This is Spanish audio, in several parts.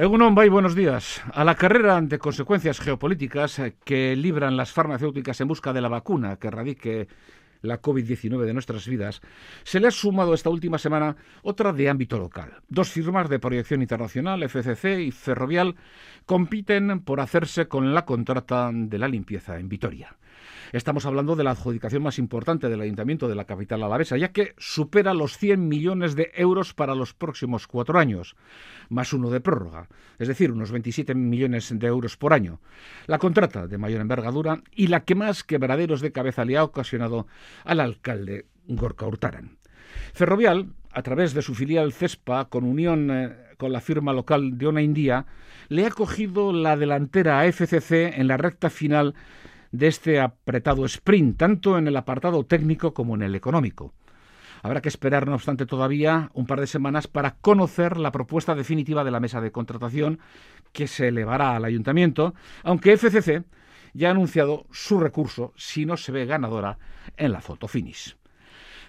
Egunon buenos días. A la carrera de consecuencias geopolíticas que libran las farmacéuticas en busca de la vacuna que erradique la COVID-19 de nuestras vidas, se le ha sumado esta última semana otra de ámbito local. Dos firmas de proyección internacional, FCC y Ferrovial, compiten por hacerse con la contrata de la limpieza en Vitoria. Estamos hablando de la adjudicación más importante del Ayuntamiento de la capital alavesa, ya que supera los 100 millones de euros para los próximos cuatro años, más uno de prórroga, es decir, unos 27 millones de euros por año. La contrata de mayor envergadura y la que más quebraderos de cabeza le ha ocasionado al alcalde Gorka Hurtaran. Ferrovial, a través de su filial CESPA, con unión eh, con la firma local de Ona India, le ha cogido la delantera a FCC en la recta final de este apretado sprint, tanto en el apartado técnico como en el económico. Habrá que esperar, no obstante, todavía un par de semanas para conocer la propuesta definitiva de la mesa de contratación que se elevará al ayuntamiento, aunque FCC ya ha anunciado su recurso si no se ve ganadora en la foto finish.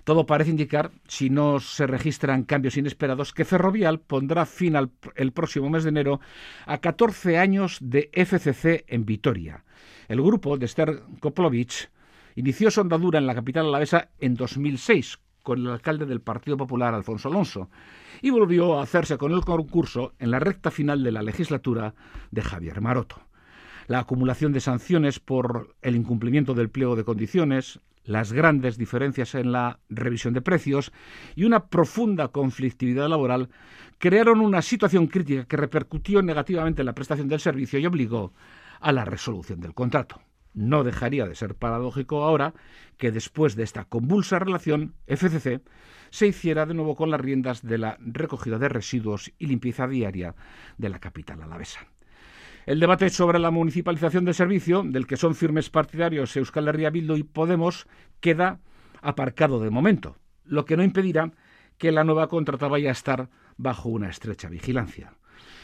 Todo parece indicar, si no se registran cambios inesperados, que Ferrovial pondrá fin el próximo mes de enero a 14 años de FCC en Vitoria. El grupo de Esther Koplovich inició su andadura en la capital alavesa en 2006 con el alcalde del Partido Popular, Alfonso Alonso, y volvió a hacerse con el concurso en la recta final de la legislatura de Javier Maroto. La acumulación de sanciones por el incumplimiento del pliego de condiciones, las grandes diferencias en la revisión de precios y una profunda conflictividad laboral crearon una situación crítica que repercutió negativamente en la prestación del servicio y obligó a la resolución del contrato. No dejaría de ser paradójico ahora que después de esta convulsa relación, FCC se hiciera de nuevo con las riendas de la recogida de residuos y limpieza diaria de la capital alavesa. El debate sobre la municipalización del servicio, del que son firmes partidarios Euskal Herria Bildu y Podemos, queda aparcado de momento, lo que no impedirá que la nueva contrata vaya a estar bajo una estrecha vigilancia.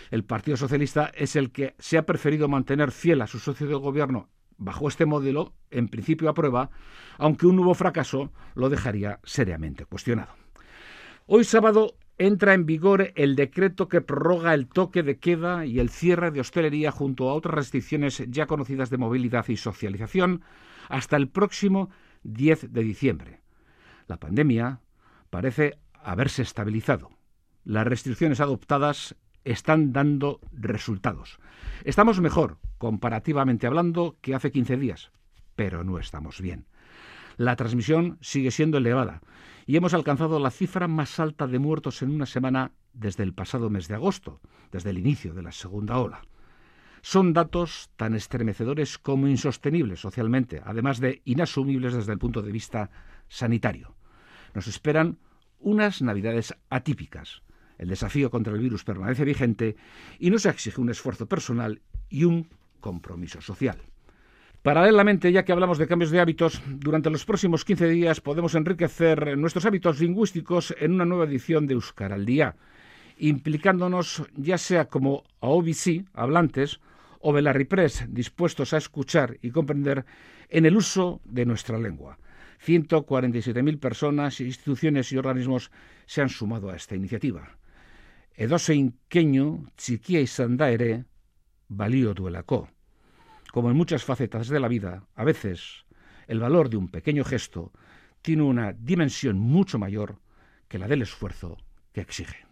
El Partido Socialista es el que se ha preferido mantener fiel a su socio de gobierno bajo este modelo, en principio aprueba, aunque un nuevo fracaso lo dejaría seriamente cuestionado. Hoy sábado entra en vigor el decreto que prorroga el toque de queda y el cierre de hostelería junto a otras restricciones ya conocidas de movilidad y socialización hasta el próximo 10 de diciembre. La pandemia parece haberse estabilizado. Las restricciones adoptadas están dando resultados. Estamos mejor, comparativamente hablando, que hace 15 días, pero no estamos bien. La transmisión sigue siendo elevada y hemos alcanzado la cifra más alta de muertos en una semana desde el pasado mes de agosto, desde el inicio de la segunda ola. Son datos tan estremecedores como insostenibles socialmente, además de inasumibles desde el punto de vista sanitario. Nos esperan unas navidades atípicas. El desafío contra el virus permanece vigente y nos exige un esfuerzo personal y un compromiso social. Paralelamente, ya que hablamos de cambios de hábitos, durante los próximos 15 días podemos enriquecer nuestros hábitos lingüísticos en una nueva edición de Euskara al Día, implicándonos ya sea como OBC, hablantes, o Belarripress, dispuestos a escuchar y comprender en el uso de nuestra lengua. 147.000 personas, instituciones y organismos se han sumado a esta iniciativa. Edozein keinu txikia izan da ere, balio duelako. Como en muchas facetas de la vida, a veces el valor de un pequeño gesto tiene una dimensión mucho mayor que la del esfuerzo que exige.